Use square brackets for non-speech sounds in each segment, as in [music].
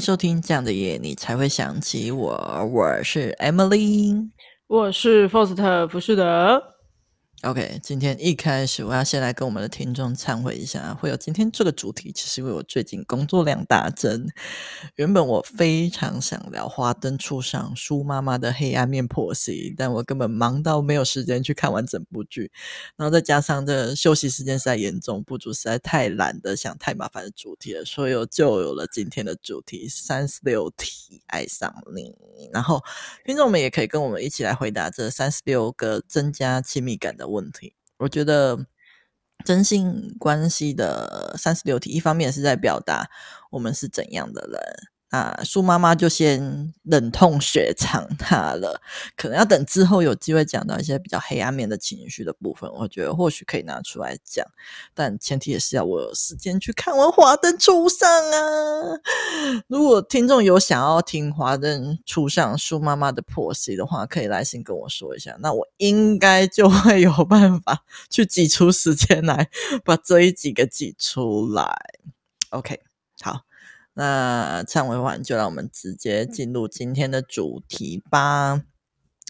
收听这样的夜，你才会想起我。我是 Emily，我是 Faust 浮士德。OK，今天一开始我要先来跟我们的听众忏悔一下，会有今天这个主题，其实因为我最近工作量大增。原本我非常想聊《花灯初上》苏妈妈的黑暗面破析，但我根本忙到没有时间去看完整部剧，然后再加上这休息时间实在严重不足，实在太懒得想太麻烦的主题了，所以我就有了今天的主题三十六题爱上你。然后听众们也可以跟我们一起来回答这三十六个增加亲密感的问题，我觉得真性关系的三十六题，一方面是在表达我们是怎样的人。啊，苏妈妈就先忍痛雪藏他了，可能要等之后有机会讲到一些比较黑暗面的情绪的部分，我觉得或许可以拿出来讲，但前提也是要我有时间去看完《华灯初上》啊。如果听众有想要听《华灯初上》苏妈妈的剖析的话，可以来信跟我说一下，那我应该就会有办法去挤出时间来把这一集给挤出来。OK，好。那忏悔完，就让我们直接进入今天的主题吧。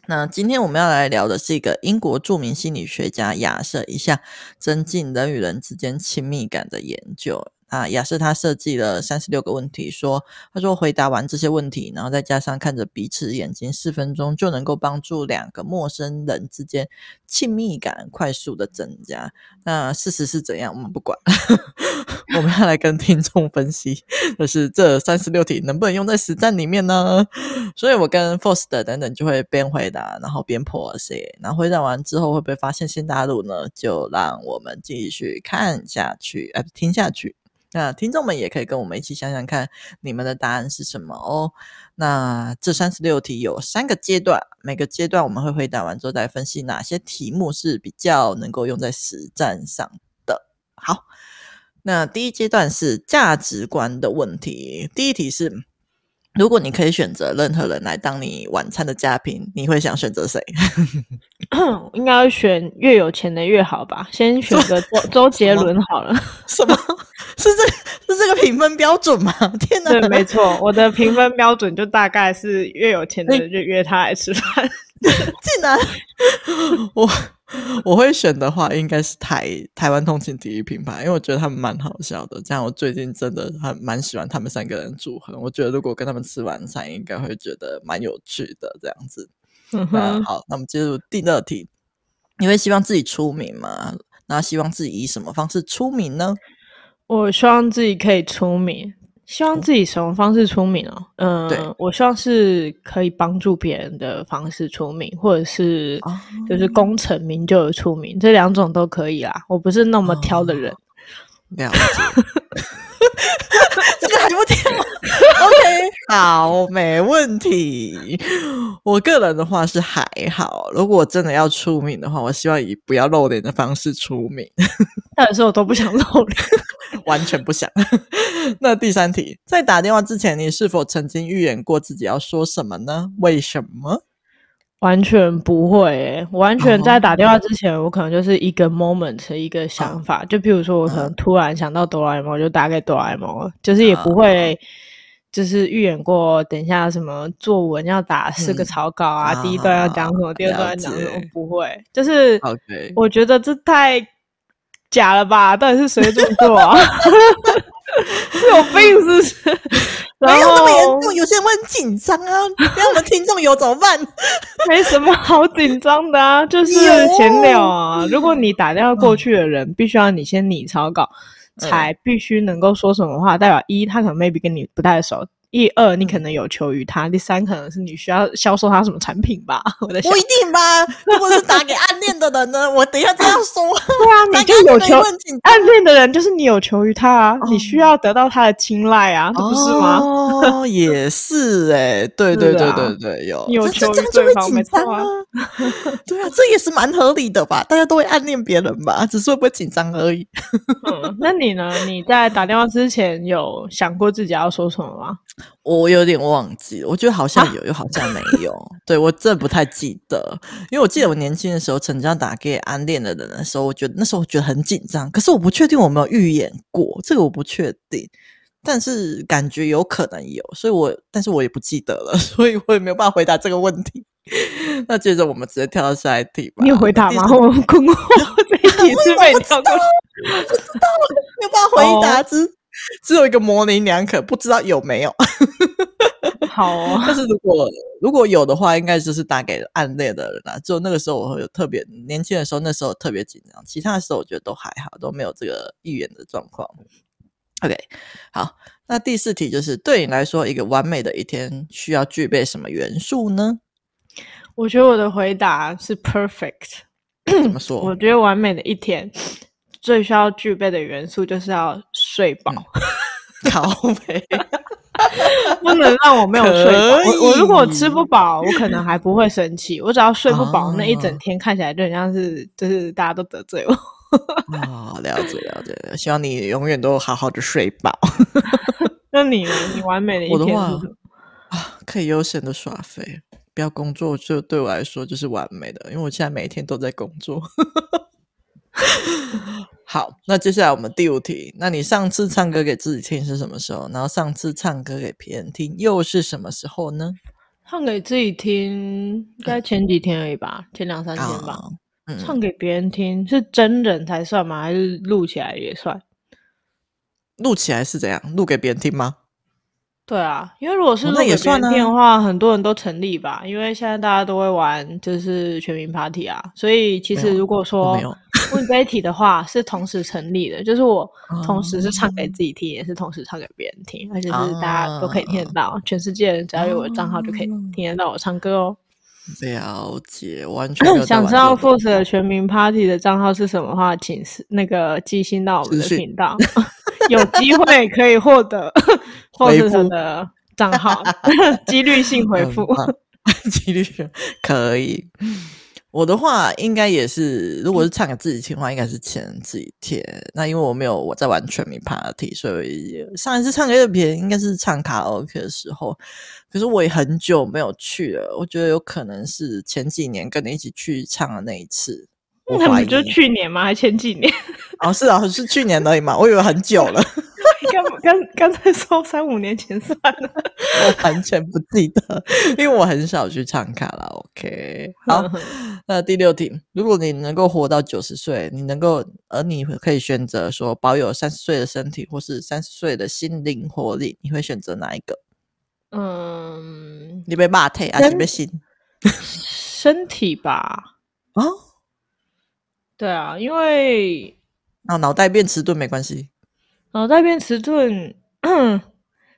那今天我们要来聊的是一个英国著名心理学家亚瑟一项增进人与人之间亲密感的研究。啊，亚瑟他设计了三十六个问题，说他说回答完这些问题，然后再加上看着彼此眼睛四分钟，就能够帮助两个陌生人之间亲密感快速的增加。那事实是怎样？我们不管，[laughs] 我们要来跟听众分析就是这三十六题能不能用在实战里面呢？所以我跟 Faust 等等就会边回答，然后边剖析。然后回答完之后会不会发现新大陆呢？就让我们继续看下去，呃，听下去。那听众们也可以跟我们一起想想看，你们的答案是什么哦。那这三十六题有三个阶段，每个阶段我们会回答完之后再分析哪些题目是比较能够用在实战上的。好，那第一阶段是价值观的问题。第一题是。如果你可以选择任何人来当你晚餐的嘉宾，你会想选择谁？[coughs] 应该选越有钱的越好吧。先选个周 [laughs] 周杰伦好了。[laughs] 什么？是这是这个评分标准吗？[laughs] 天哪！对，没错，我的评分标准就大概是越有钱的人就约他来吃饭。[laughs] 竟然我。我会选的话，应该是台台湾通勤第一品牌，因为我觉得他们蛮好笑的。这样，我最近真的还蛮喜欢他们三个人组合。我觉得如果跟他们吃晚餐，应该会觉得蛮有趣的。这样子，嗯，那好，那我们进入第二题。你会希望自己出名吗？那希望自己以什么方式出名呢？我希望自己可以出名。希望自己什么方式出名哦？嗯、呃，我希望是可以帮助别人的方式出名，或者是就是功成名就的出名，哦、这两种都可以啦。我不是那么挑的人。了解。这个还不挑？OK，好，没问题。我个人的话是还好。如果我真的要出名的话，我希望以不要露脸的方式出名。[laughs] 但是我都不想露脸。[laughs] 完全不想。[laughs] 那第三题，在打电话之前，你是否曾经预言过自己要说什么呢？为什么？完全不会、欸。完全在打电话之前，哦、我可能就是一个 moment 一个想法。哦、就比如说，我可能突然想到哆啦 A 梦，就打给哆啦 A 梦，就是也不会，就是预演过。等一下什么作文要打四个草稿啊，嗯、第一段要讲什么，第二段要讲什么，我不会。就是我觉得这太。假了吧？到底是谁这么做啊？是 [laughs] [laughs] 有病是不是？没有那么严重，有些人会很紧张啊。[laughs] 让我们听众有怎么办？没什么好紧张的啊，就是闲聊啊。如果你打电话过去的人，嗯、必须要你先拟草稿，才必须能够说什么话，代表一他可能 maybe 跟你不太熟。一二，你可能有求于他；第三，可能是你需要销售他什么产品吧？我在想，不一定吧？如果是打给暗恋的人呢？我等一下这样说。[laughs] 对啊，你就有求暗恋的人，就是你有求于他啊，你需要得到他的青睐啊，不是吗？哦，也是哎，对对对对对，有有求于对方，没错啊。[laughs] 对啊，这也是蛮合理的吧？大家都会暗恋别人吧？只是会不会紧张而已。嗯，那你呢？你在打电话之前有想过自己要说什么吗？我有点忘记了，我觉得好像有，啊、又好像没有。对，我真的不太记得，因为我记得我年轻的时候，曾经要打给暗恋的人的时候，我觉得那时候我觉得很紧张。可是我不确定我没有预演过，这个我不确定。但是感觉有可能有，所以我但是我也不记得了，[laughs] 所以我也没有办法回答这个问题。[laughs] 那接着我们直接跳到下一题吧。你有回答吗？我困惑，这一题是被跳过。[laughs] 我不知道，没有办法回答，只、oh. 只有一个模棱两可，不知道有没有。[laughs] 好、哦，但是如果如果有的话，应该就是打给暗恋的人啦。就那个时候，我会有特别年轻的时候，那时候特别紧张。其他的时候，我觉得都还好，都没有这个预言的状况。OK，好，那第四题就是对你来说，一个完美的一天需要具备什么元素呢？我觉得我的回答是 perfect。怎么说？我觉得完美的一天最需要具备的元素就是要睡饱。好美。不能让我没有睡饱。我我如果吃不饱，我可能还不会生气。我只要睡不饱，那一整天看起来就很像是就是大家都得罪我。啊、哦，了解了解，希望你永远都好好的睡饱。[laughs] 那你？你完美的一天是啊，可以悠闲的耍废，不要工作，就对我来说就是完美的。因为我现在每天都在工作。[laughs] 好，那接下来我们第五题。那你上次唱歌给自己听是什么时候？然后上次唱歌给别人听又是什么时候呢？唱给自己听，应该前几天而已吧，前两三天吧。哦嗯、唱给别人听是真人才算吗？还是录起来也算？录起来是怎样？录给别人听吗？对啊，因为如果是录给别人听的话，很多人都成立吧。因为现在大家都会玩，就是全民 Party 啊，所以其实如果说。问这一题的话是同时成立的，就是我同时是唱给自己听，嗯、也是同时唱给别人听，而且是大家都可以听得到，嗯、全世界人只要有我的账号就可以听得到我唱歌哦。了解，完全想知道 Force 的全民 Party 的账号是什么的话，请是那个寄信到我们的频道，[laughs] 有机会可以获得 Force 的账号，[laughs] 几率性回复，[laughs] 几率性可以。我的话应该也是，如果是唱给自己听的话，应该是前几天。那因为我没有我在玩全民 Party，所以上一次唱给别人应该是唱卡拉 OK 的时候。可是我也很久没有去了，我觉得有可能是前几年跟你一起去唱的那一次。那不就去年吗？还前几年？[laughs] 哦，是啊，是去年而已嘛。我以为很久了。刚刚刚才说三五年前算了，我完全不记得，因为我很少去唱卡拉 OK。好，那第六题，如果你能够活到九十岁，你能够，而你可以选择说保有三十岁的身体，或是三十岁的心灵活力，你会选择哪一个？嗯，你被骂退还是被心？身体吧。啊？对啊，因为啊，脑袋变迟钝没关系。脑袋变迟钝，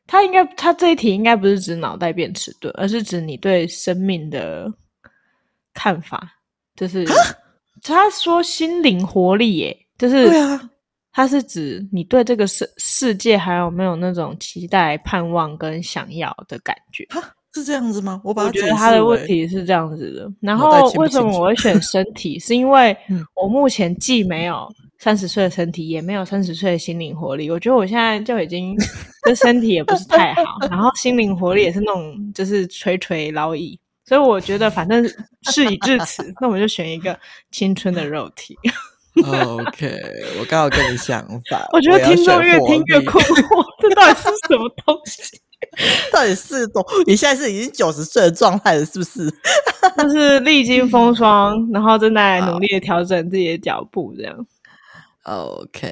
他应该他这一题应该不是指脑袋变迟钝，而是指你对生命的看法。就是他说心灵活力，耶，就是对啊，他是指你对这个世世界还有没有那种期待、盼望跟想要的感觉？是这样子吗？我把我觉得他的问题是这样子的。然后为什么我会选 [laughs] 身体？是因为我目前既没有。三十岁的身体也没有三十岁的心灵活力，我觉得我现在就已经 [laughs] 这身体也不是太好，然后心灵活力也是那种就是垂垂老矣，所以我觉得反正事已至此，那我就选一个青春的肉体。OK，我刚好跟你想法。我觉得听众越听越困惑，这到底是什么东西？[laughs] 到底是多？你现在是已经九十岁的状态了，是不是？[laughs] 就是历经风霜，然后正在努力的调整自己的脚步，这样。OK，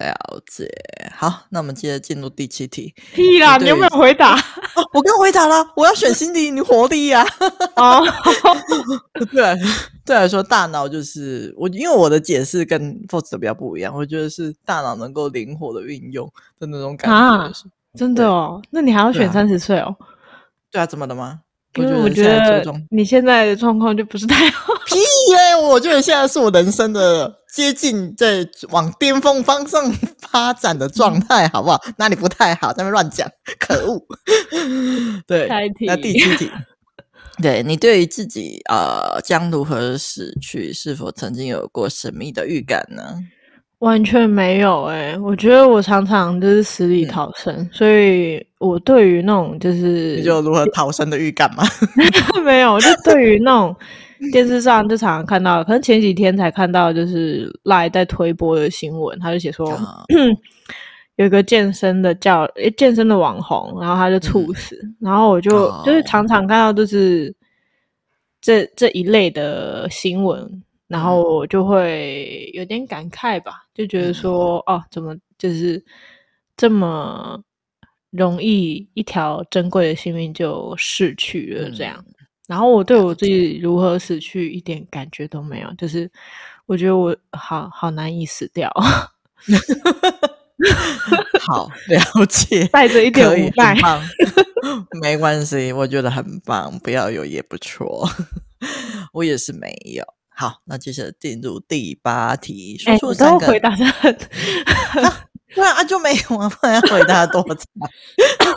了解。好，那我们接着进入第七题。屁啦，你有没有回答？哦、我刚回答了，我要选心灵活力呀。[laughs] 啊，对，对来说，大脑就是我，因为我的解释跟 Force 的比较不一样。我觉得是大脑能够灵活的运用的那种感觉。啊，真的哦？那你还要选三十岁哦？对啊，怎么的吗？因为我觉得你现在的状况就不是太好。[laughs] 屁耶！我觉得现在是我人生的接近在往巅峰方向发展的状态，好不好？那你不太好？在那乱讲，可恶！对，那第七题，对你对于自己呃将如何死去，是否曾经有过神秘的预感呢？完全没有哎、欸，我觉得我常常就是死里逃生，嗯、所以我对于那种就是你就如何逃生的预感吗？[laughs] 没有，就对于那种 [laughs] 电视上就常常看到，可能前几天才看到，就是赖在推播的新闻，他就写说，嗯、有一个健身的叫诶健身的网红，然后他就猝死，嗯、然后我就、哦、就是常常看到就是这这一类的新闻，然后我就会有点感慨吧，就觉得说、嗯、哦，怎么就是这么容易一条珍贵的性命就逝去了这样，嗯、然后我对我自己如何死去一点感觉都没有，就是我觉得我好好难以死掉。[laughs] 好了解，[laughs] 带着一点无奈，[laughs] 没关系，我觉得很棒，不要有也不错，我也是没有。好，那接着进入第八题，说出三个、欸、回答的很，[laughs] 不然啊就没有啊，不然要回答多惨，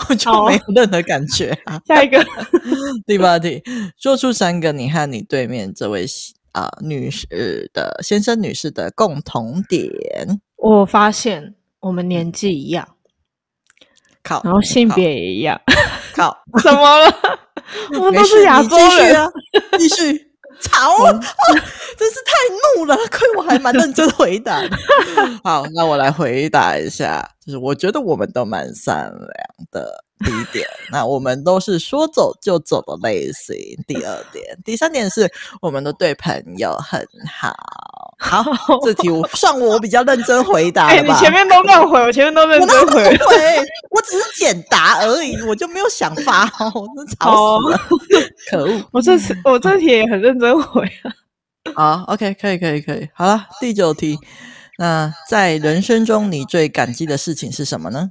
我就没有任何感觉啊。下一个第八题，说出三个你和你对面这位啊、呃、女士的先生、女士的共同点。我发现。我们年纪一样，靠，然后性别也一样，靠，[laughs] 怎么了？[laughs] 我们都是亚洲人啊！继续吵、哦 [laughs] 真是太怒了，亏我还蛮认真回答的。[laughs] 好，那我来回答一下，就是我觉得我们都蛮善良的。第一点，那我们都是说走就走的类型。第二点，第三点是我们都对朋友很好。好，这题我算我比较认真回答吧。[laughs] 哎、欸，你前面都乱回，我前面都认真回。我回，我只是简答而已，我就没有想法哦，我真吵死了，[laughs] 可恶！我这次我这题也很认真回啊。好，OK，可以，可以，可以。好了，第九题，那在人生中你最感激的事情是什么呢？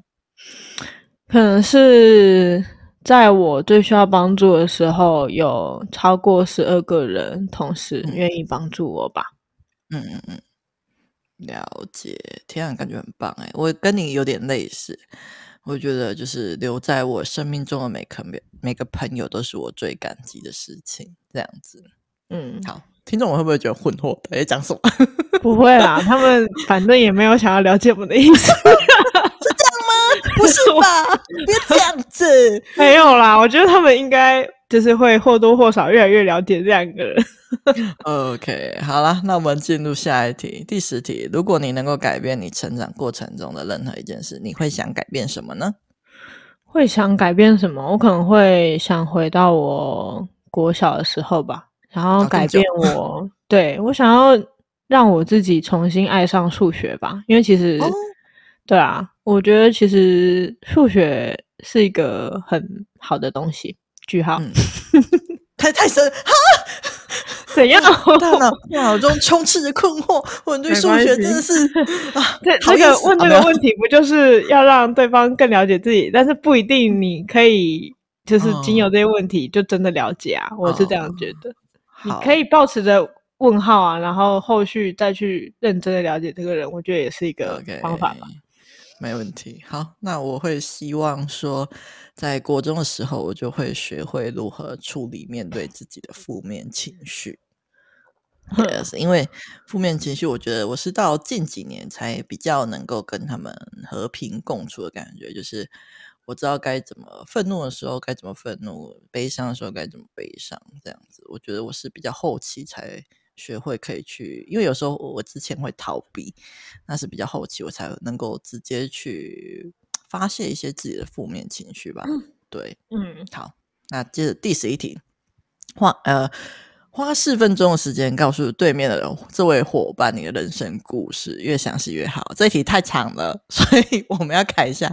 可能是在我最需要帮助的时候，有超过十二个人同时愿意帮助我吧。嗯嗯嗯，了解。天啊，感觉很棒哎！我跟你有点类似，我觉得就是留在我生命中的每个每个朋友都是我最感激的事情。这样子，嗯，好，听众我会不会觉得混惑？在讲什么？[laughs] 不会啦，他们反正也没有想要了解我们的意思。[laughs] 不是吧？[laughs] 别这样子，没有啦。我觉得他们应该就是会或多或少越来越了解这两个人。OK，好啦，那我们进入下一题，第十题。如果你能够改变你成长过程中的任何一件事，你会想改变什么呢？会想改变什么？我可能会想回到我国小的时候吧，然后改变我。啊、对，我想要让我自己重新爱上数学吧，因为其实，哦、对啊。我觉得其实数学是一个很好的东西。句号，嗯、[laughs] 太太深哈？[laughs] 怎样？大脑大脑中充斥着困惑。我对数学真的是啊，这这个问这个问题不就是要让对方更了解自己？但是不一定你可以就是仅有这些问题就真的了解啊。哦、我是这样觉得。你可以保持着问号啊，然后后续再去认真的了解这个人，我觉得也是一个方法吧。没问题。好，那我会希望说，在国中的时候，我就会学会如何处理面对自己的负面情绪。Yes, 因为负面情绪，我觉得我是到近几年才比较能够跟他们和平共处的感觉。就是我知道该怎么愤怒的时候该怎么愤怒，悲伤的时候该怎么悲伤，这样子。我觉得我是比较后期才。学会可以去，因为有时候我之前会逃避，那是比较后期，我才能够直接去发泄一些自己的负面情绪吧。嗯、对，嗯，好，那接着第十一题，换呃。花四分钟的时间告诉对面的人，这位伙伴你的人生故事，越详细越好。这一题太长了，[laughs] 所以我们要改一下。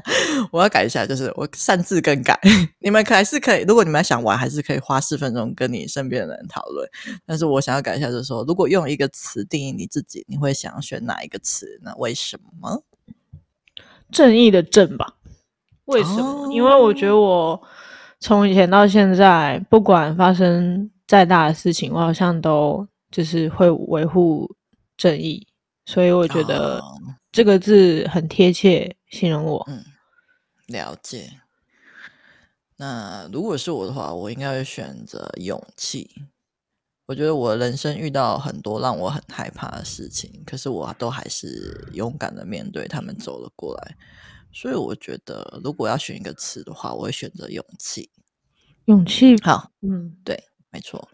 我要改一下，就是我擅自更改。你们还是可以，如果你们想玩，还是可以花四分钟跟你身边的人讨论。但是我想要改一下，就是说，如果用一个词定义你自己，你会想要选哪一个词呢？为什么？正义的正吧？为什么？哦、因为我觉得我从以前到现在，不管发生。再大的事情，我好像都就是会维护正义，所以我觉得这个字很贴切，形容我。嗯，了解。那如果是我的话，我应该会选择勇气。我觉得我人生遇到很多让我很害怕的事情，可是我都还是勇敢的面对他们，走了过来。所以我觉得，如果要选一个词的话，我会选择勇气。勇气，好，嗯，对。没错，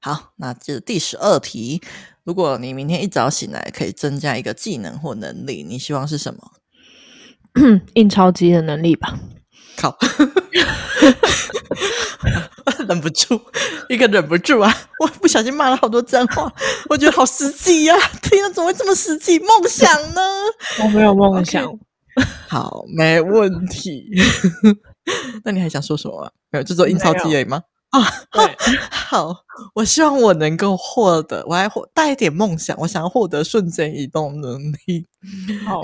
好，那这第十二题，如果你明天一早醒来可以增加一个技能或能力，你希望是什么？[coughs] 印钞机的能力吧。靠，忍不住，一个忍不住啊！我不小心骂了好多脏话，我觉得好实际呀、啊！天啊，怎么会这么实际？梦想呢？我没有梦想。Okay. 好，没问题。[laughs] 那你还想说什么？没有，就做印钞机而已吗？啊，对，好，我希望我能够获得，我还获带一点梦想，我想要获得瞬间移动能力，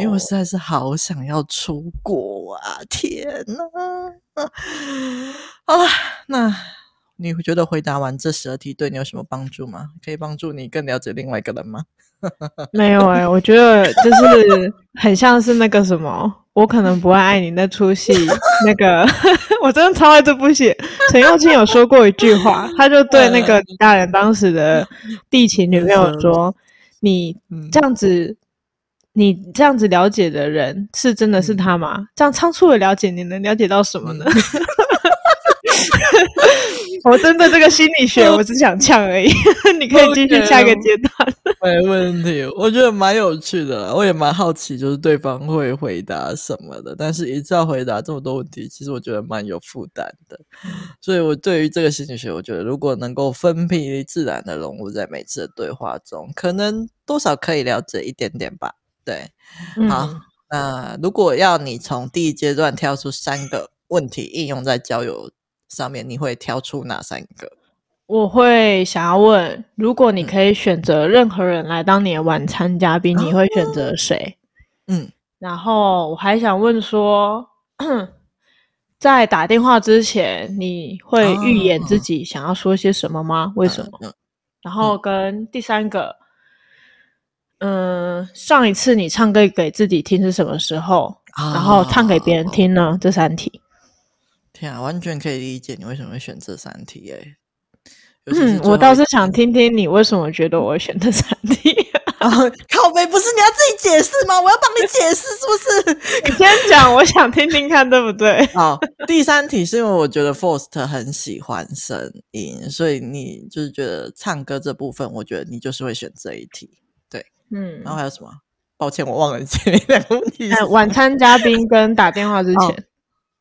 因为我实在是好想要出国啊！天哪，啊，那你觉得回答完这十二题对你有什么帮助吗？可以帮助你更了解另外一个人吗？[laughs] 没有哎、欸，我觉得就是很像是那个什么。我可能不会爱你那出戏，那个 [laughs] 我真的超爱这部戏。陈又青有说过一句话，他就对那个李大人当时的地勤女朋友说：“你这样子，你这样子了解的人是真的是他吗？这样仓促的了解，你能了解到什么呢？” [laughs] [laughs] 我真的这个心理学，我只想呛而已。[laughs] 你可以继续下一个阶段 [laughs] 没问题。我觉得蛮有趣的，我也蛮好奇，就是对方会回答什么的。但是一次要回答这么多问题，其实我觉得蛮有负担的。所以，我对于这个心理学，我觉得如果能够分批自然的融入在每次的对话中，可能多少可以了解一点点吧。对，嗯、好。那如果要你从第一阶段挑出三个问题应用在交友上面，你会挑出哪三个？我会想要问，如果你可以选择任何人来当你的晚餐嘉宾，嗯、你会选择谁？嗯，然后我还想问说，[clears throat] 在打电话之前，你会预演自己想要说些什么吗？为什么？嗯嗯、然后跟第三个，嗯、呃，上一次你唱歌给自己听是什么时候？哦、然后唱给别人听呢？哦、这三题。天啊，完全可以理解你为什么会选这三题诶、欸。嗯，我倒是想听听你为什么觉得我选这三题。啊、[laughs] 靠背，不是你要自己解释吗？我要帮你解释是不是？[laughs] 你先讲，我想听听看，对不对？[laughs] 好，第三题是因为我觉得 Forst 很喜欢声音，所以你就是觉得唱歌这部分，我觉得你就是会选这一题。对，嗯，然后还有什么？抱歉，我忘了前面两个问题、哎。晚餐嘉宾跟打电话之前。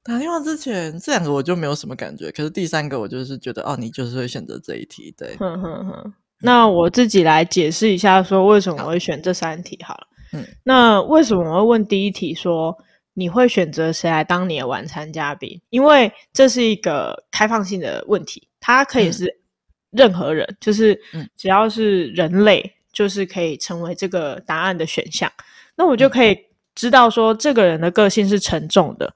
打电话之前，这两个我就没有什么感觉，可是第三个我就是觉得，哦，你就是会选择这一题，对。哼哼哼。那我自己来解释一下，说为什么我会选这三题好了。嗯。那为什么我会问第一题说你会选择谁来当你的晚餐嘉宾？因为这是一个开放性的问题，它可以是任何人，嗯、就是只要是人类，就是可以成为这个答案的选项。那我就可以知道说这个人的个性是沉重的。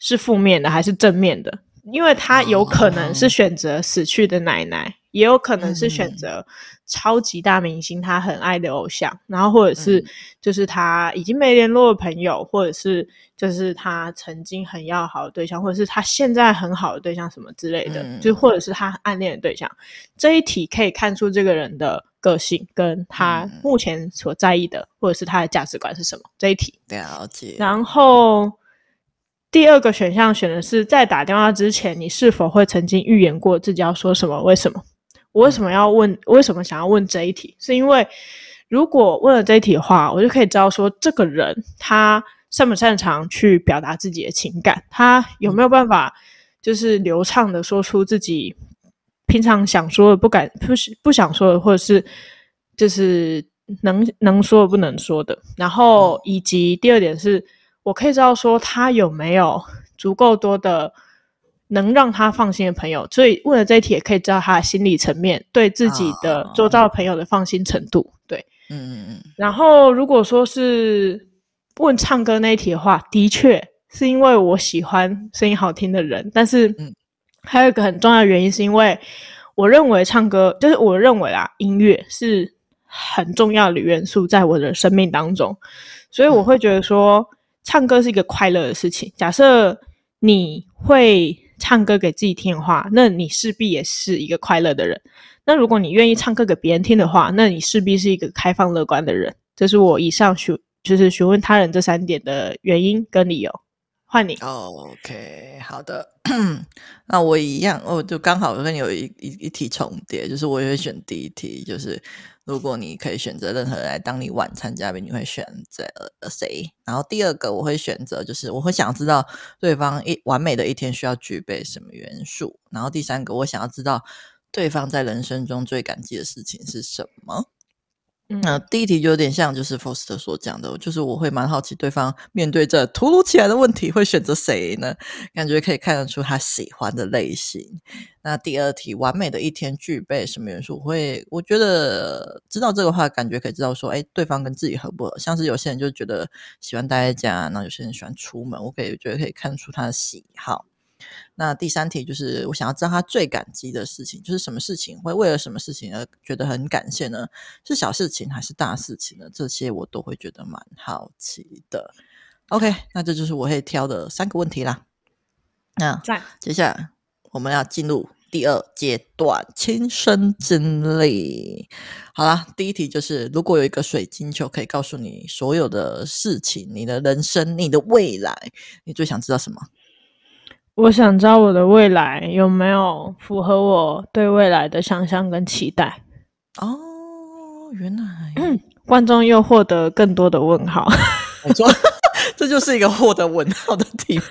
是负面的还是正面的？因为他有可能是选择死去的奶奶，哦、也有可能是选择超级大明星他很爱的偶像，嗯、然后或者是就是他已经没联络的朋友，或者是就是他曾经很要好的对象，或者是他现在很好的对象什么之类的，嗯、就或者是他暗恋的对象。这一题可以看出这个人的个性跟他目前所在意的，或者是他的价值观是什么。这一题了解，然后。第二个选项选的是，在打电话之前，你是否会曾经预言过自己要说什么？为什么？我为什么要问？为什么想要问这一题？是因为如果问了这一题的话，我就可以知道说，这个人他擅不擅长去表达自己的情感，他有没有办法就是流畅的说出自己平常想说的、不敢、不不想说的，或者是就是能能说的、不能说的。然后以及第二点是。我可以知道说他有没有足够多的能让他放心的朋友，所以问了这一题也可以知道他的心理层面对自己的周遭的朋友的放心程度。对，嗯嗯嗯。然后如果说是问唱歌那一题的话，的确是因为我喜欢声音好听的人，但是还有一个很重要的原因是因为我认为唱歌就是我认为啊，音乐是很重要的元素在我的生命当中，所以我会觉得说。唱歌是一个快乐的事情。假设你会唱歌给自己听的话，那你势必也是一个快乐的人。那如果你愿意唱歌给别人听的话，那你势必是一个开放乐观的人。这是我以上询就是询问他人这三点的原因跟理由。换你。OK，好的。[clears throat] 那我一样，我就刚好跟你有一一一题重叠，就是我也会选第一题，就是。如果你可以选择任何人来当你晚餐嘉宾，你会选择谁？然后第二个，我会选择就是我会想知道对方一完美的一天需要具备什么元素。然后第三个，我想要知道对方在人生中最感激的事情是什么。那、第一题就有点像，就是 Foster 所讲的，就是我会蛮好奇，对方面对这突如其来的问题会选择谁呢？感觉可以看得出他喜欢的类型。那第二题，完美的一天具备什么元素？我会我觉得知道这个话，感觉可以知道说，哎，对方跟自己合不合？像是有些人就觉得喜欢待在家，那有些人喜欢出门，我可以觉得可以看出他的喜好。那第三题就是我想要知道他最感激的事情，就是什么事情会为了什么事情而觉得很感谢呢？是小事情还是大事情呢？这些我都会觉得蛮好奇的。OK，那这就是我会挑的三个问题啦。那接下来我们要进入第二阶段亲身经历。好啦，第一题就是如果有一个水晶球可以告诉你所有的事情，你的人生、你的未来，你最想知道什么？我想知道我的未来有没有符合我对未来的想象跟期待。哦，原来，嗯，观众又获得更多的问号。[laughs] 没错，这就是一个获得问号的题目。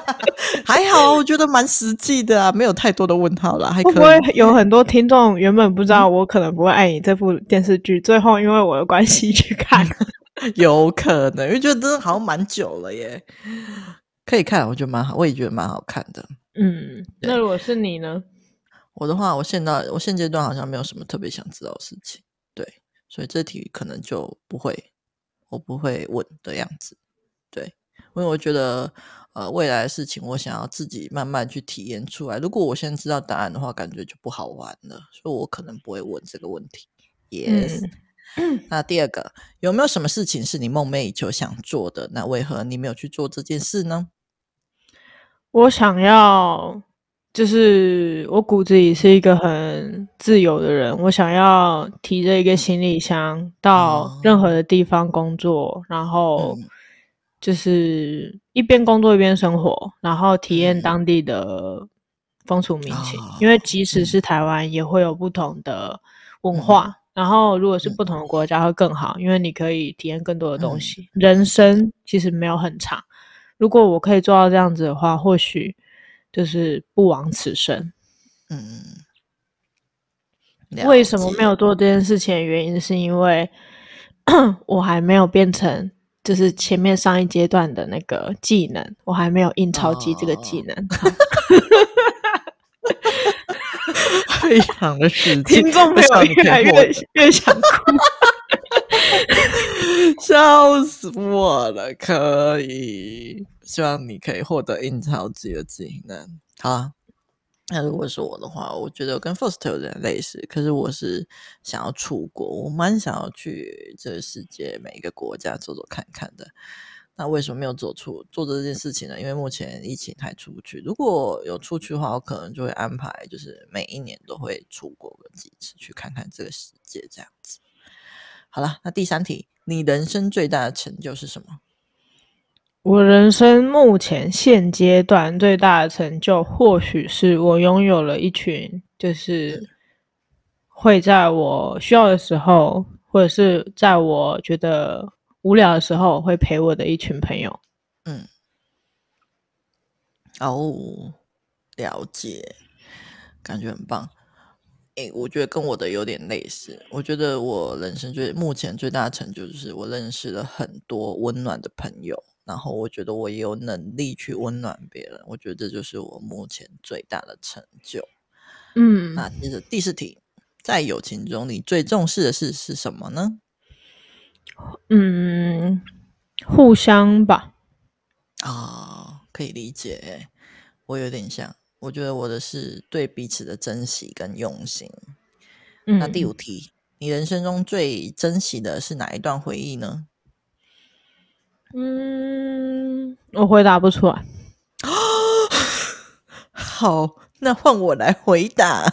[laughs] 还好，我觉得蛮实际的啊，没有太多的问号了。还可以。会不会有很多听众原本不知道我可能不会爱你这部电视剧，最后因为我的关系去看？[laughs] 有可能，因为觉得真的好像蛮久了耶。可以看，我觉得蛮好，我也觉得蛮好看的。嗯，那如果是你呢？我的话，我现在我现阶段好像没有什么特别想知道的事情，对，所以这题可能就不会，我不会问的样子。对，因为我觉得，呃，未来的事情我想要自己慢慢去体验出来。如果我现在知道答案的话，感觉就不好玩了，所以我可能不会问这个问题。Yes。嗯，[clears throat] 那第二个，有没有什么事情是你梦寐以求想做的？那为何你没有去做这件事呢？我想要，就是我骨子里是一个很自由的人。我想要提着一个行李箱到任何的地方工作，嗯、然后就是一边工作一边生活，然后体验当地的风俗民情。嗯、因为即使是台湾，也会有不同的文化。嗯然后，如果是不同的国家会更好，因为你可以体验更多的东西。嗯、人生其实没有很长，如果我可以做到这样子的话，或许就是不枉此生。嗯，为什么没有做这件事情的原因，是因为 [clears throat] 我还没有变成就是前面上一阶段的那个技能，我还没有印钞机这个技能。[laughs] 哦非常的实际，听众朋友越来越越想哭，[laughs] 笑死我了！可以，希望你可以获得印钞机的技能。好啊，那如果是我的话，我觉得我跟 Foster 有点类似，可是我是想要出国，我蛮想要去这个世界每一个国家走走看看的。那为什么没有做出做这件事情呢？因为目前疫情还出不去。如果有出去的话，我可能就会安排，就是每一年都会出国个几次，去看看这个世界这样子。好了，那第三题，你人生最大的成就是什么？我人生目前现阶段最大的成就，或许是我拥有了一群，就是会在我需要的时候，或者是在我觉得。无聊的时候会陪我的一群朋友，嗯，哦，了解，感觉很棒。诶，我觉得跟我的有点类似。我觉得我人生最目前最大的成就就是我认识了很多温暖的朋友，然后我觉得我也有能力去温暖别人。我觉得这就是我目前最大的成就。嗯，那接着第四题，在友情中你最重视的事是什么呢？嗯，互相吧。啊、哦，可以理解。我有点像，我觉得我的是对彼此的珍惜跟用心。嗯、那第五题，你人生中最珍惜的是哪一段回忆呢？嗯，我回答不出来。好，那换我来回答。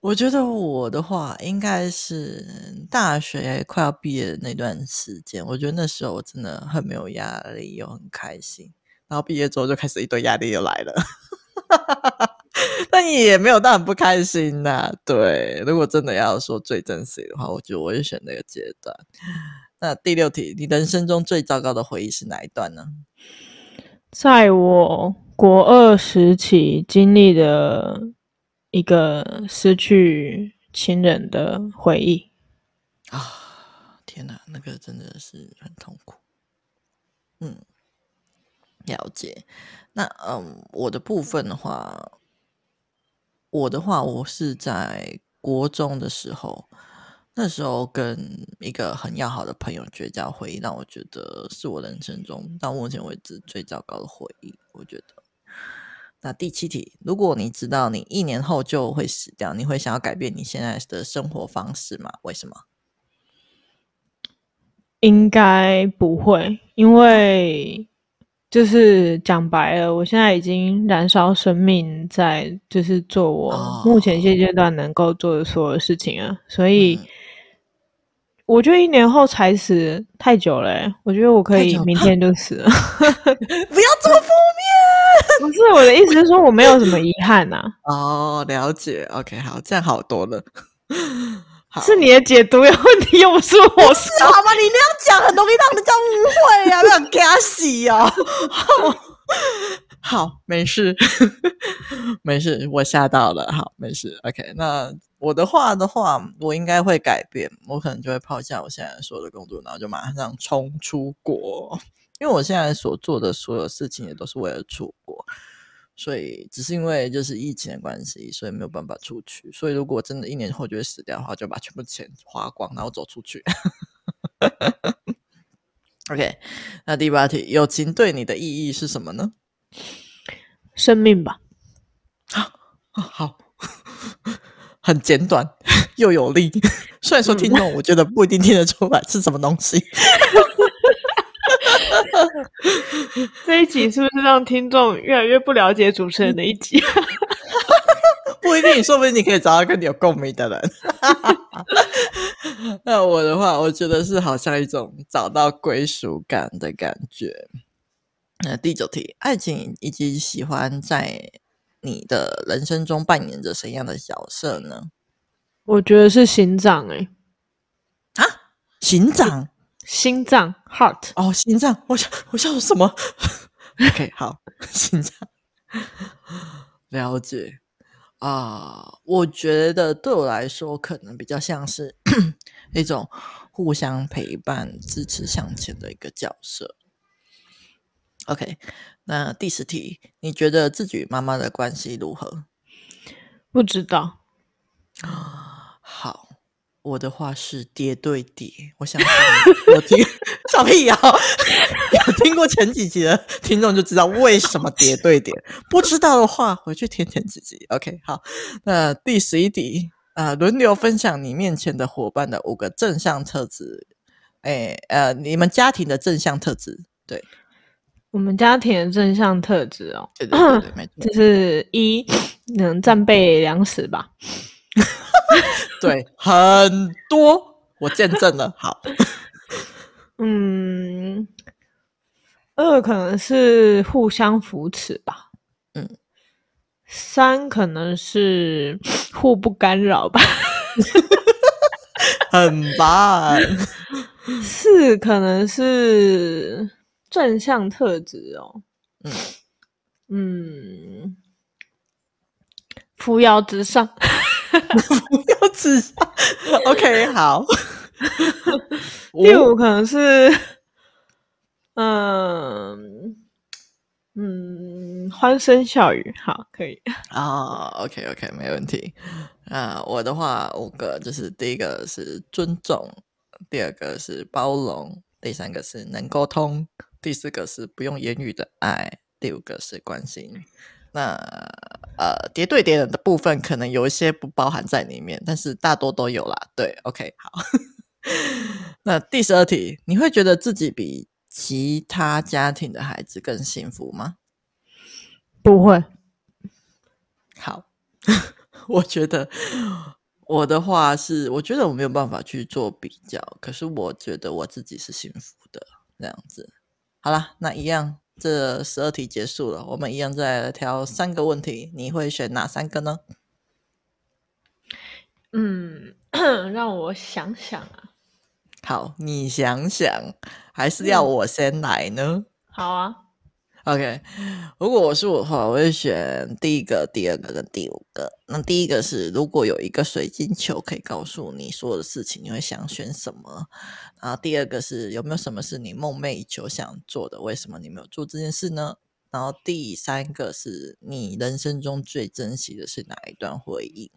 我觉得我的话应该是大学快要毕业的那段时间，我觉得那时候我真的很没有压力，又很开心。然后毕业之后就开始一堆压力又来了。[laughs] 但也没有到很不开心呐、啊。对，如果真的要说最珍惜的话，我觉得我会选那个阶段。那第六题，你人生中最糟糕的回忆是哪一段呢？在我国二时期经历的一个失去亲人的回忆啊！天哪，那个真的是很痛苦。嗯，了解。那嗯，我的部分的话，我的话，我是在国中的时候。那时候跟一个很要好的朋友绝交回忆，让我觉得是我人生中到目前为止最糟糕的回忆。我觉得，那第七题，如果你知道你一年后就会死掉，你会想要改变你现在的生活方式吗？为什么？应该不会，因为就是讲白了，我现在已经燃烧生命在，就是做我目前现阶段能够做的所有事情啊，所以。嗯我觉得一年后才死太久了，欸，我觉得我可以明天就死了。[laughs] 不要这么负面。不是我的意思是说我没有什么遗憾呐，啊。[laughs] 哦，了解。OK，好，这样好多了。是你的解读有问题，又不是我说。是好吗？你那样讲很容易让人家误会呀，啊，让人家洗啊。[laughs] 好，没事，没事，我吓到了。好，没事。OK，那。我的话的话，我应该会改变，我可能就会抛下我现在所有的工作，然后就马上冲出国，因为我现在所做的所有事情也都是为了出国，所以只是因为就是疫情的关系，所以没有办法出去。所以如果真的一年后就会死掉的话，就把全部钱花光，然后走出去。[laughs] OK，那第八题，友情对你的意义是什么呢？生命吧。好，好。很简短又有力，[laughs] 虽然说听众我觉得不一定听得出来是什么东西。[laughs] 这一集是不是让听众越来越不了解主持人的一集？[laughs] 不一定，说不定你可以找到跟你有共鸣的人。[laughs] 那我的话，我觉得是好像一种找到归属感的感觉。那第九题，爱情以及喜欢在。你的人生中扮演着怎样的角色呢？我觉得是行长诶、欸。啊，心脏，心脏，heart。哦，心脏，我想，我想说什么？OK，[laughs] 好，心脏，了解啊。Uh, 我觉得对我来说，可能比较像是 [coughs] 一种互相陪伴、支持向前的一个角色。OK。那第十题，你觉得自己与妈妈的关系如何？不知道。好，我的话是叠对叠。我想说有听 [laughs] 小屁呀，[laughs] 有听过前几集的听众就知道为什么叠对叠。不知道的话，回去听前几集。OK，好。那第十一题啊，呃，轮流分享你面前的伙伴的五个正向特质。哎，呃，你们家庭的正向特质，对。我们家庭的正向特质哦，对对对对，没错，[clears throat] 就是一能战备粮食吧，[laughs] 对，很多我见证了。好，嗯，二可能是互相扶持吧，嗯，三可能是 [sniffs] 互不干扰吧，[laughs] 很棒，四可能是。正向特质哦，嗯。嗯，扶摇直上，扶摇直上，OK，[laughs] 好。第五可能是，嗯嗯，欢声笑语，好，可以啊、oh,，OK OK，没问题。啊、uh,，我的话五个就是第一个是尊重，第二个是包容，第三个是能沟通。第四个是不用言语的爱，第五个是关心。那呃，叠对叠的部分可能有一些不包含在里面，但是大多都有啦。对，OK，好。[laughs] 那第十二题，你会觉得自己比其他家庭的孩子更幸福吗？不会。好，[laughs] 我觉得我的话是，我觉得我没有办法去做比较，可是我觉得我自己是幸福的这样子。好啦，那一样这十二题结束了，我们一样再来挑三个问题，你会选哪三个呢？嗯，[coughs] 让我想想啊。好，你想想，还是要我先来呢？嗯、好啊。OK，如果我是我的话，我会选第一个、第二个跟第五个。那第一个是，如果有一个水晶球可以告诉你所有的事情，你会想选什么？然后第二个是，有没有什么是你梦寐以求想做的？为什么你没有做这件事呢？然后第三个是你人生中最珍惜的是哪一段回忆？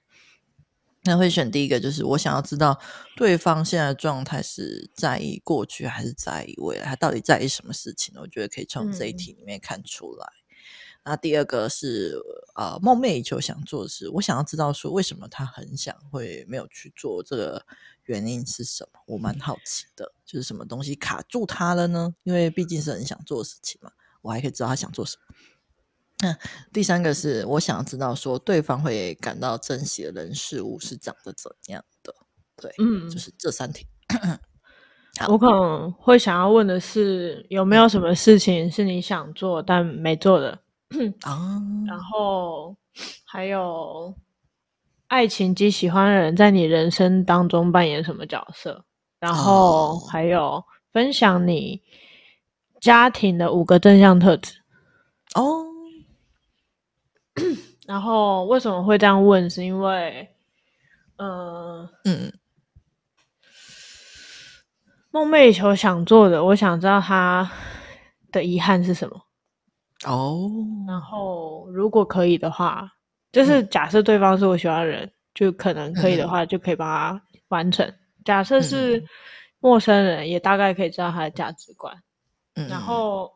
那会选第一个，就是我想要知道对方现在的状态是在意过去还是在意未来，他到底在意什么事情？我觉得可以从这一题里面看出来。嗯、那第二个是呃，梦寐以求想做的事，我想要知道说为什么他很想会没有去做，这个原因是什么？我蛮好奇的，就是什么东西卡住他了呢？因为毕竟是很想做的事情嘛，我还可以知道他想做什么。那第三个是我想知道说对方会感到珍惜的人事物是长得怎样的？对，嗯，就是这三题。我可能会想要问的是，有没有什么事情是你想做但没做的？啊，[clears throat] 然后还有爱情及喜欢的人在你人生当中扮演什么角色？然后还有分享你家庭的五个正向特质。哦。[clears throat] 然后为什么会这样问？是因为，呃，嗯，梦寐以求想做的，我想知道他的遗憾是什么。哦，然后如果可以的话，就是假设对方是我喜欢的人，嗯、就可能可以的话，就可以帮他完成。嗯、假设是陌生人，也大概可以知道他的价值观。嗯，然后。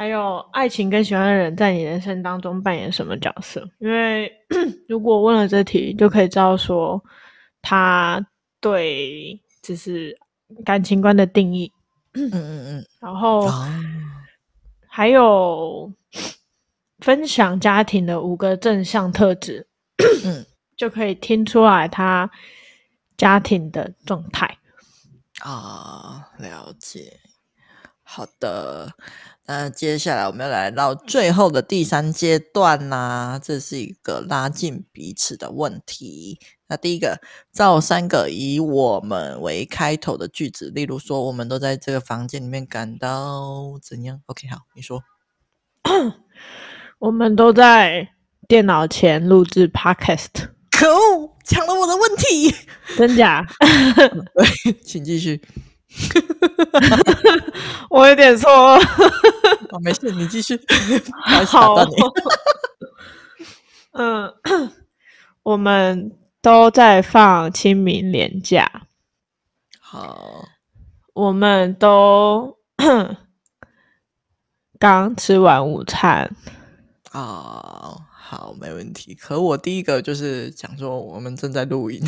还有爱情跟喜欢的人在你人生当中扮演什么角色？因为 [clears throat] 如果问了这题，就可以知道说他对就是感情观的定义。嗯嗯嗯。[clears throat] 然后还有分享家庭的五个正向特质，嗯，[clears throat] 就可以听出来他家庭的状态。啊，了解。好的。那接下来我们要来到最后的第三阶段啦、啊，这是一个拉近彼此的问题。那第一个，造三个以我们为开头的句子，例如说，我们都在这个房间里面感到怎样？OK，好，你说。[coughs] 我们都在电脑前录制 Podcast。可恶，抢了我的问题，真假？[laughs] 对，请继续。[laughs] 我有点错了，哦，没事，你继续。[laughs] 好，[laughs] 嗯，我们都在放清明连假。好，我们都 [coughs] 刚吃完午餐。哦，好，没问题。可我第一个就是讲说，我们正在录音。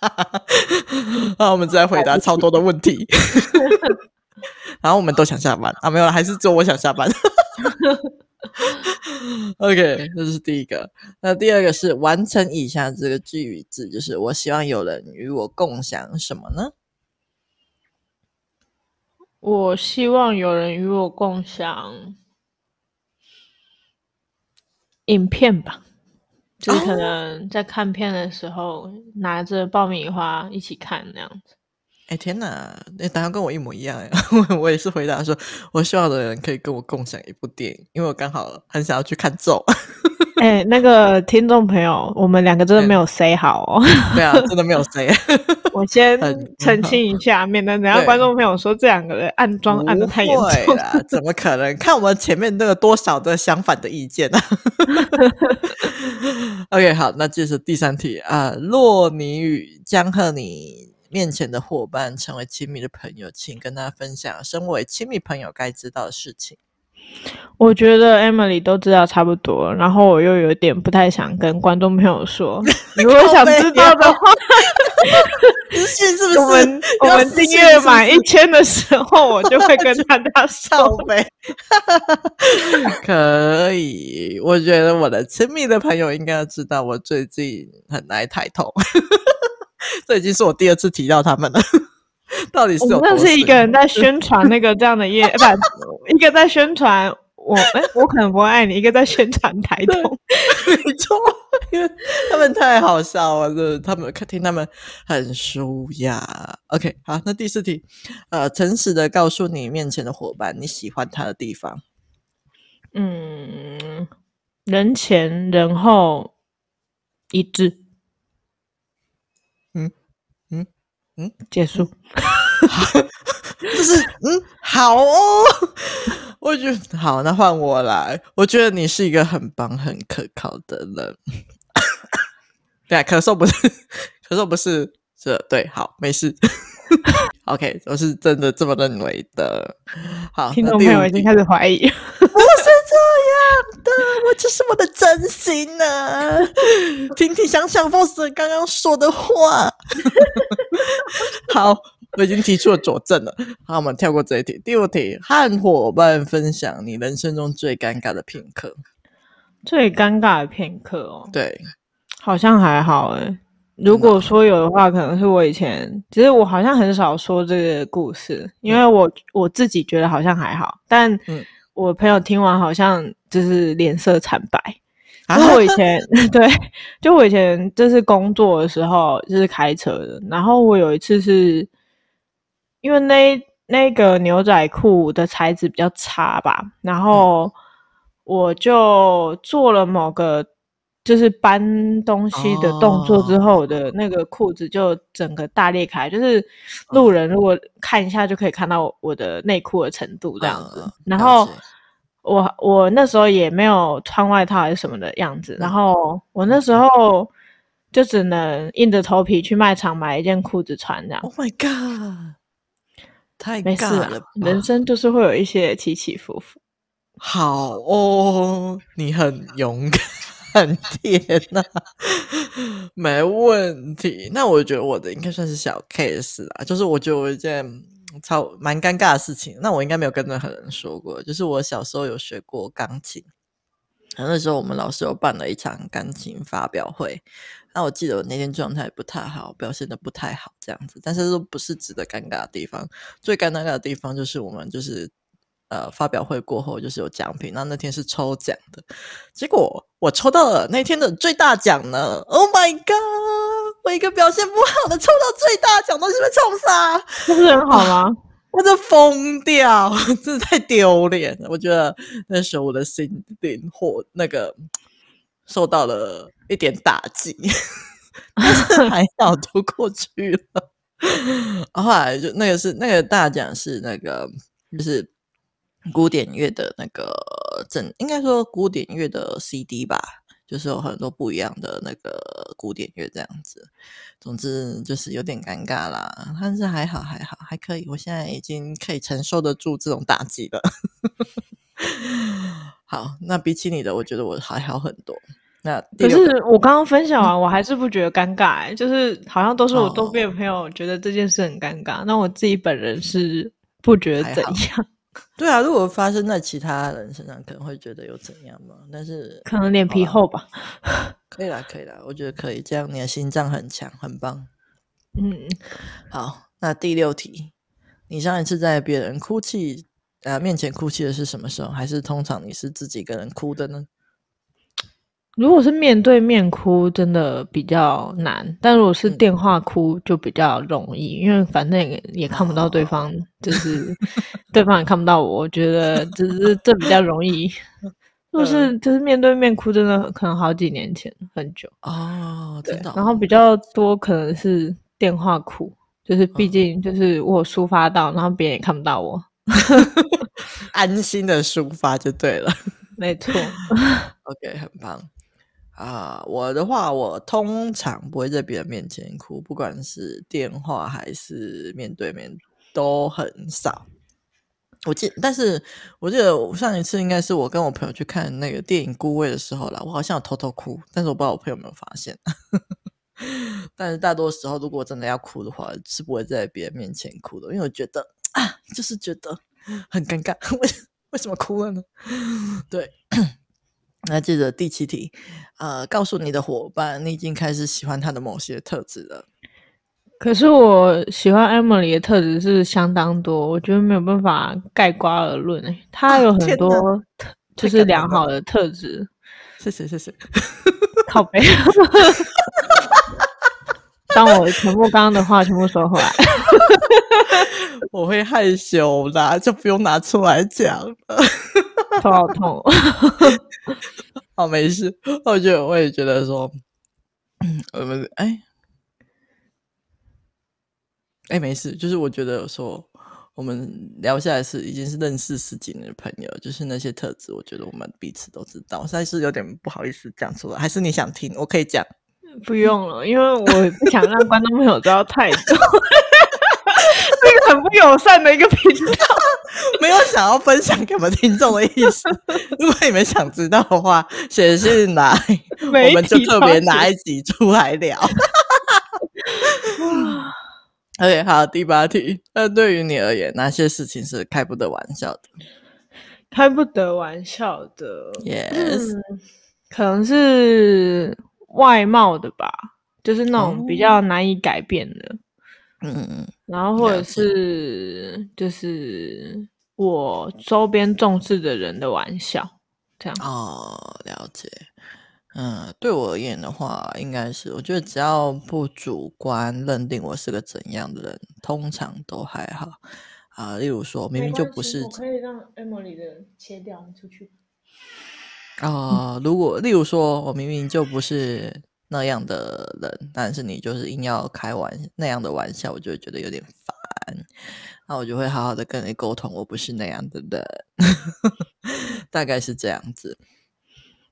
[laughs] 啊，我们再回答超多的问题，[laughs] 然后我们都想下班啊，没有了，还是只有我想下班。[laughs] OK，这是第一个。那第二个是完成以下这个句子，就是我希望有人与我共享什么呢？我希望有人与我共享影片吧。就是可能在看片的时候，哦、拿着爆米花一起看那样子。哎天哪，那答案跟我一模一样 [laughs] 呀！我也是回答说，我希望的人可以跟我共享一部电影，因为我刚好很想要去看咒。哎、欸，那个听众朋友，我们两个真的 [laughs] 没有 say 好哦。对啊，真的没有 say。我先澄清一下，免得等下观众朋友说这两个人暗装暗的太严重了。怎么可能？看我们前面那个多少的相反的意见呢、啊、？OK，好，那这是第三题啊，若你与江鹤你面前的伙伴成为亲密的朋友，请跟他分享身为亲密朋友该知道的事情。我觉得 Emily 都知道差不多，然后我又有点不太想跟观众朋友说。[laughs] 如果想知道的话，[laughs] 私信是不是？我们我们订阅满一千的时候，我就会跟大家说呗。[laughs] [laughs] 可以，我觉得我的亲密的朋友应该要知道，我最近很爱抬头。这已经是我第二次提到他们了。到底是有多？那是一个人在宣传那个这样的业，不，一个在宣传我，哎，我可能不会爱你，一个在宣传台通，[laughs] 没错，因为他们太好笑了，是他们听他们很舒雅。OK，好，那第四题，呃，诚实的告诉你面前的伙伴你喜欢他的地方。嗯，人前人后一致。嗯嗯嗯，结束。[laughs] [laughs] 这是嗯，好哦。我觉得好，那换我来。我觉得你是一个很棒、很可靠的人。[laughs] 对啊，咳嗽不是，咳嗽不是这对，好，没事。[laughs] OK，我是真的这么认为的。好，听众朋友已经开始怀疑，[laughs] 不是这样的，我这是我的真心呢、啊。听听想想 Foster 刚刚说的话。好，我已经提出了佐证了。好，我们跳过这一题。第五题，和伙伴分享你人生中最尴尬的片刻。最尴尬的片刻哦，对，好像还好诶。如果说有的话，可能是我以前，其实我好像很少说这个故事，因为我我自己觉得好像还好，但我朋友听完好像就是脸色惨白。然后我以前 [laughs] 对，就我以前就是工作的时候就是开车的，然后我有一次是因为那那个牛仔裤的材质比较差吧，然后我就做了某个。就是搬东西的动作之后的那个裤子就整个大裂开，就是路人如果看一下就可以看到我的内裤的程度这样子。然后我我那时候也没有穿外套还是什么的样子，然后我那时候就只能硬着头皮去卖场买一件裤子穿这样。Oh my god！太没事了，人生就是会有一些起起伏伏。好哦，你很勇敢。很甜呐，[laughs] 没问题。那我觉得我的应该算是小 case 啦，就是我觉得我一件超蛮尴尬的事情。那我应该没有跟任何人说过，就是我小时候有学过钢琴，那时候我们老师有办了一场钢琴发表会。那我记得我那天状态不太好，表现的不太好，这样子。但是都不是值得尴尬的地方，最尴尬的地方就是我们就是。呃，发表会过后就是有奖品，那那天是抽奖的，结果我抽到了那天的最大奖呢！Oh my god！我一个表现不好的抽到最大奖，都是被冲杀，不是很好吗？我就疯掉，[laughs] 真的太丢脸了。我觉得那时候我的心灵或那个受到了一点打击，[laughs] 但是还 [laughs] 好都过去了。后来就那个是那个大奖是那个就是。古典乐的那个整，应该说古典乐的 CD 吧，就是有很多不一样的那个古典乐这样子。总之就是有点尴尬啦，但是还好还好还可以，我现在已经可以承受得住这种打击了。[laughs] 好，那比起你的，我觉得我还好很多。那可是我刚刚分享完，我还是不觉得尴尬，欸，就是好像都是我周边的朋友觉得这件事很尴尬，哦，那我自己本人是不觉得怎样。[laughs] 对啊，如果发生在其他人身上，可能会觉得有怎样嘛？但是可能脸皮厚吧。可以啦，可以啦，我觉得可以。这样你的心脏很强，很棒。嗯，好。那第六题，你上一次在别人哭泣呃面前哭泣的是什么时候？还是通常你是自己一个人哭的呢？如果是面对面哭，真的比较难；但如果是电话哭，就比较容易，嗯、因为反正也，也看不到对方，就是对方也看不到我。我觉得只是这比较容易。[laughs] 如果是就是面对面哭，真的可能好几年前很久哦，真的。然后比较多可能是电话哭，就是毕竟就是我抒发到，然后别人也看不到我，[laughs] 安心的抒发就对了。没错，OK，很棒。啊，我的话，我通常不会在别人面前哭，不管是电话还是面对面，都很少。我记，但是我记得我上一次应该是我跟我朋友去看那个电影《孤味》的时候啦，我好像有偷偷哭，但是我不知道我朋友有没有发现。[laughs] 但是大多时候，如果真的要哭的话，是不会在别人面前哭的，因为我觉得啊，就是觉得很尴尬，[laughs] 为为什么哭了呢？对。那接着第七题，呃，告诉你的伙伴，你已经开始喜欢他的某些特质了。可是我喜欢 Emily 的特质是相当多，我觉得没有办法盖瓜而论诶。他有很多特，就是良好的特质。谢谢谢谢。[laughs] [laughs] 当我全部刚刚的话全部说回来，[laughs] 我会害羞啦，就不用拿出来讲了。头好痛。[laughs] 好，没事。我觉得我也觉得说，嗯，我们哎。哎，没事，就是我觉得说我们聊下来是已经是认识十几年的朋友，就是那些特质，我觉得我们彼此都知道。我现在是有点不好意思讲出来，还是你想听？我可以讲。[laughs] 不用了，因为我不想让观众朋友知道太多。[laughs] 这个很不友善的一个频道，[laughs] 没有想要分享给我们听众的意思。如果你们想知道的话，写信来，我们就特别拿一集出来聊。OK，好，第八题。那对于你而言，哪些事情是开不得玩笑的？开不得玩笑的，Yes，、嗯、可能是外貌的吧，就是那种比较难以改变的。嗯嗯嗯。然后或者是就是我周边重视的人的玩笑，这样。哦，了解。嗯，对我而言的话，应该是我觉得只要不主观认定我是个怎样的人，通常都还好啊。例如说，明明就不是，我可以让 Emily 的切掉出去。啊、呃，如果例如说我明明就不是那样的人，但是你就是硬要开玩那样的玩笑，我就会觉得有点烦。那我就会好好的跟你沟通，我不是那样的人，[laughs] 大概是这样子。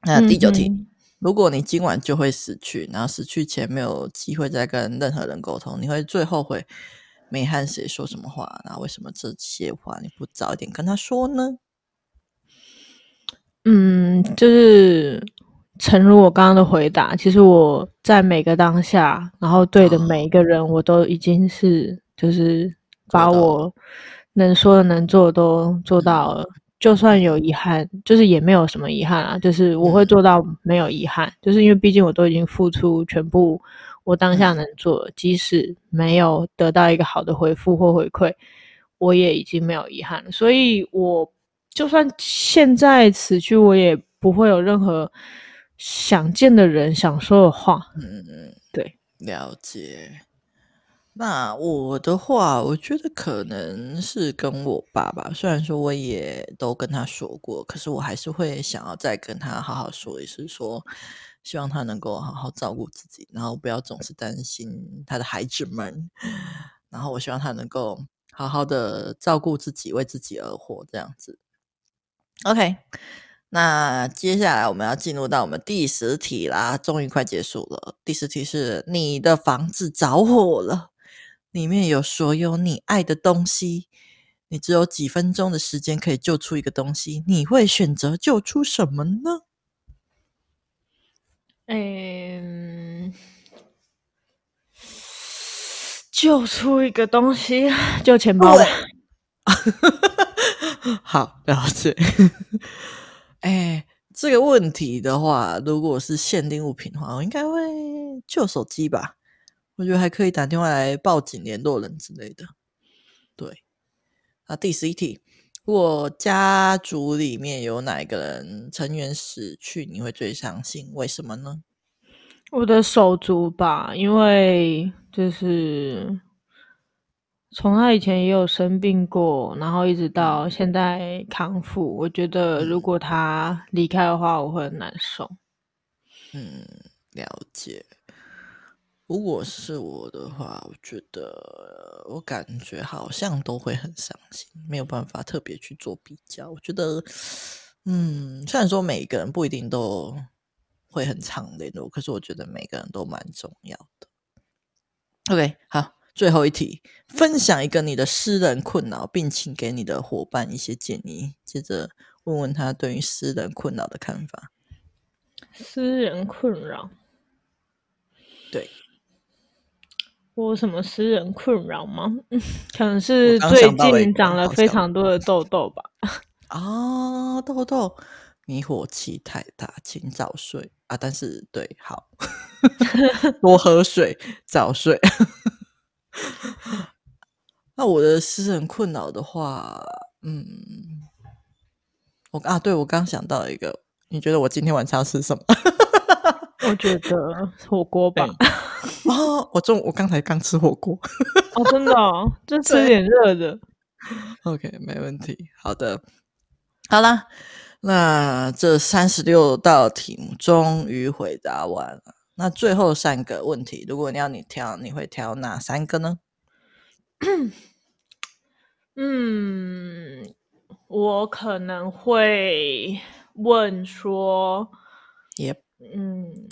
那第九题。如果你今晚就会死去，然后死去前没有机会再跟任何人沟通，你会最后悔没和谁说什么话？那为什么这些话你不早一点跟他说呢？嗯，就是诚如我刚刚的回答，其实我在每个当下，然后对的每一个人，我都已经是就是把我能说的、能做的都做到了。就算有遗憾，就是也没有什么遗憾啊。就是我会做到没有遗憾，就是因为毕竟我都已经付出全部我当下能做，即使没有得到一个好的回复或回馈，我也已经没有遗憾了。所以，我就算现在死去，我也不会有任何想见的人想说的话。嗯嗯，对，了解。那我的话，我觉得可能是跟我爸爸，虽然说我也都跟他说过，可是我还是会想要再跟他好好说一次，说希望他能够好好照顾自己，然后不要总是担心他的孩子们，[laughs] 然后我希望他能够好好的照顾自己，为自己而活，这样子。OK，那接下来我们要进入到我们第十题啦，终于快结束了。第十题是你的房子着火了。里面有所有你爱的东西，你只有几分钟的时间可以救出一个东西，你会选择救出什么呢？嗯，救出一个东西，救钱包。[laughs] [laughs] 好，了解。[laughs] 哎，这个问题的话，如果是限定物品的话，我应该会旧手机吧。我觉得还可以打电话来报警、联络人之类的。对，啊，第十一题，如果家族里面有哪一个人成员死去，你会最伤心？为什么呢？我的手足吧，因为就是从他以前也有生病过，然后一直到现在康复。我觉得如果他离开的话，我会很难受。嗯，了解。如果是我的话，我觉得我感觉好像都会很伤心，没有办法特别去做比较。我觉得，嗯，虽然说每个人不一定都会很常联络，可是我觉得每个人都蛮重要的。OK，好，最后一题，分享一个你的私人困扰，并请给你的伙伴一些建议。接着问问他对于私人困扰的看法。私人困扰，对。我有什么私人困扰吗？[laughs] 可能是最近长了非常多的痘痘吧。[laughs] 啊，痘痘，你火气太大，请早睡啊！但是对，好，[laughs] 多喝水，早睡。[laughs] 那我的私人困扰的话，嗯，我啊，对，我刚想到一个，你觉得我今天晚上要吃什么？[laughs] 我觉得火锅吧。哦，我中我刚才刚吃火锅。哦，真的哦，就吃点热的。OK，没问题。好的，好啦，那这三十六道题目终于回答完了。那最后三个问题，如果你要你挑，你会挑哪三个呢？[coughs] 嗯，我可能会问说，也 Yep. 嗯，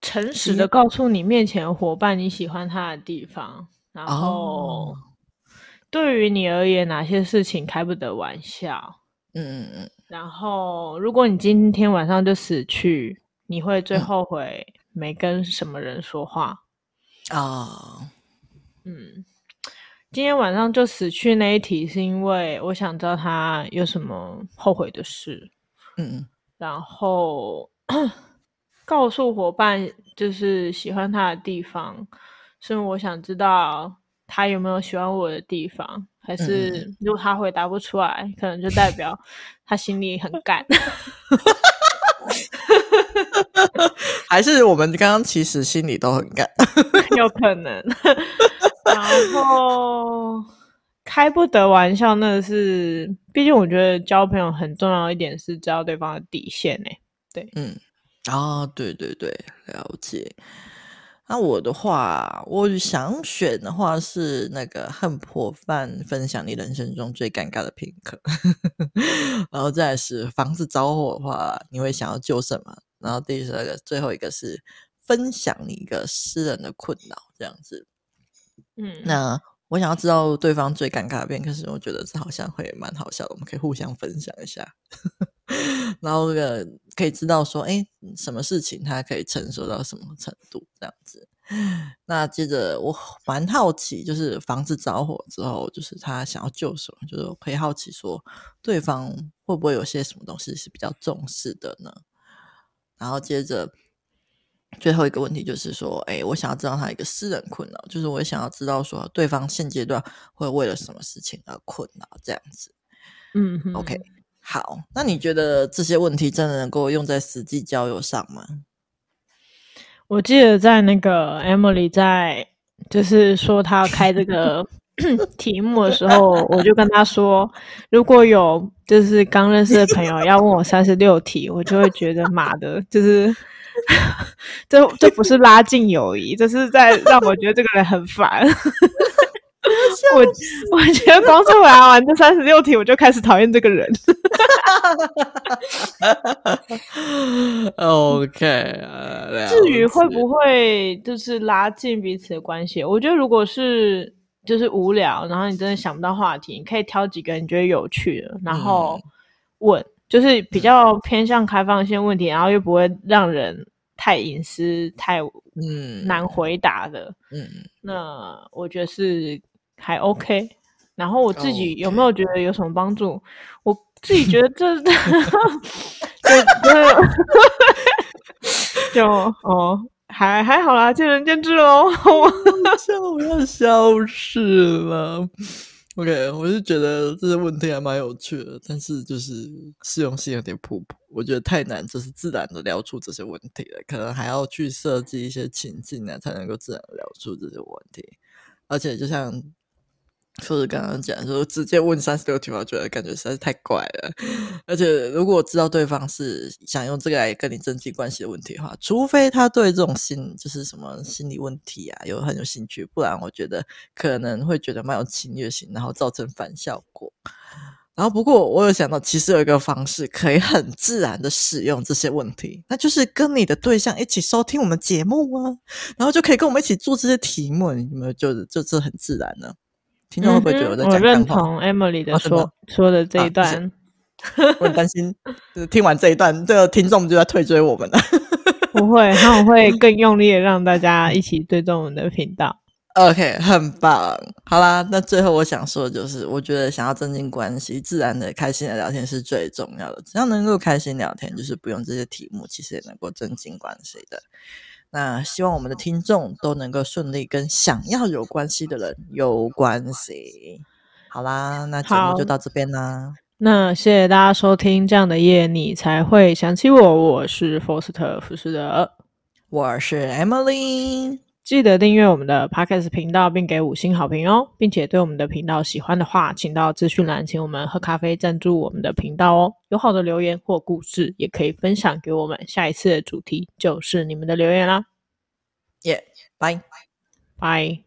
诚实的告诉你面前伙伴你喜欢他的地方，然后对于你而言哪些事情开不得玩笑？嗯嗯嗯，然后如果你今天晚上就死去，你会最后悔没跟什么人说话？啊？嗯，今天晚上就死去那一题，是因为我想知道他有什么后悔的事。嗯，然后 [clears throat] 告诉伙伴就是喜欢他的地方，是我想知道他有没有喜欢我的地方，还是如果他回答不出来，可能就代表 [laughs] 他心里很干。[laughs] 还是我们刚刚其实心里都很干，[laughs] 有可能。然后开不得玩笑，那是毕竟我觉得交朋友很重要一点是知道对方的底线呢。对，嗯，啊，对对对，了解。那我的话，我想选的话是那个和伙伴分享你人生中最尴尬的片刻，[laughs] 然后再是房子着火的话，你会想要救什么？然后第二个，最后一个是分享你一个私人的困扰，这样子。嗯，那我想要知道对方最尴尬的片，可是我觉得这好像会蛮好笑的，我们可以互相分享一下，然后这个可以知道说，哎，什么事情他可以承受到什么程度，这样子。那接着我蛮好奇，就是房子着火之后，就是他想要救什么，就是可以好奇说，对方会不会有些什么东西是比较重视的呢？然后接着。最后一个问题就是说，哎，我想要知道他一个私人困扰，就是我想要知道说，对方现阶段会为了什么事情而困扰，这样子。嗯哼，OK，好，那你觉得这些问题真的能够用在实际交友上吗？我记得在那个 Emily 在就是说他要开这个 [coughs] 题目的时候，我就跟他说，如果有就是刚认识的朋友要问我三十六题，我就会觉得妈的，就是。[laughs] 这这不是拉近友谊，这是在让我觉得这个人很烦。[laughs] 我我觉得光是回答完这三十六题，我就开始讨厌这个人。OK，呃，至于会不会就是拉近彼此的关系，我觉得如果是就是无聊，然后你真的想不到话题，你可以挑几个你觉得有趣的，然后问。嗯就是比较偏向开放性问题，然后又不会让人太隐私、太嗯难回答的。嗯，那我觉得是还 OK。然后我自己有没有觉得有什么帮助.我自己觉得这就 [laughs] 就，[laughs] 就 [laughs] 哦还还好啦，见仁见智喽。笑我要消失了。OK，我是觉得这些问题还蛮有趣的，但是就是适用性有点普普，我觉得太难，就是自然的聊出这些问题了，可能还要去设计一些情境呢，才能够自然聊出这些问题，而且就像。说是刚刚讲说直接问三十六题，我觉得感觉实在是太怪了。而且如果知道对方是想用这个来跟你增进关系的问题的话，除非他对这种心就是什么心理问题啊有很有兴趣，不然我觉得可能会觉得蛮有侵略性，然后造成反效果。然后不过我有想到，其实有一个方式可以很自然的使用这些问题，那就是跟你的对象一起收听我们节目啊，然后就可以跟我们一起做这些题目，你有没有就就这很自然呢？听众会不会觉得我在讲、嗯、我认同 Emily 的说、啊、说的这一段，啊、[laughs] 我很担心，就是听完这一段，这个听众就在退追我们了。[laughs] 不会，他们会更用力的让大家一起追踪我们的频道。OK，很棒。好啦，那最后我想说的就是，我觉得想要增进关系，自然的、开心的聊天是最重要的。只要能够开心聊天，就是不用这些题目，其实也能够增进关系的。那希望我们的听众都能够顺利跟想要有关系的人有关系。好啦，那节目就到这边啦。那谢谢大家收听，这样的夜你才会想起我。我是福斯特福斯德，我是 Emily。记得订阅我们的 Podcast 频道，并给五星好评哦，并且对我们的频道喜欢的话，请到资讯栏请我们喝咖啡赞助我们的频道哦。有好的留言或故事，也可以分享给我们。下一次的主题就是你们的留言啦。耶，拜拜。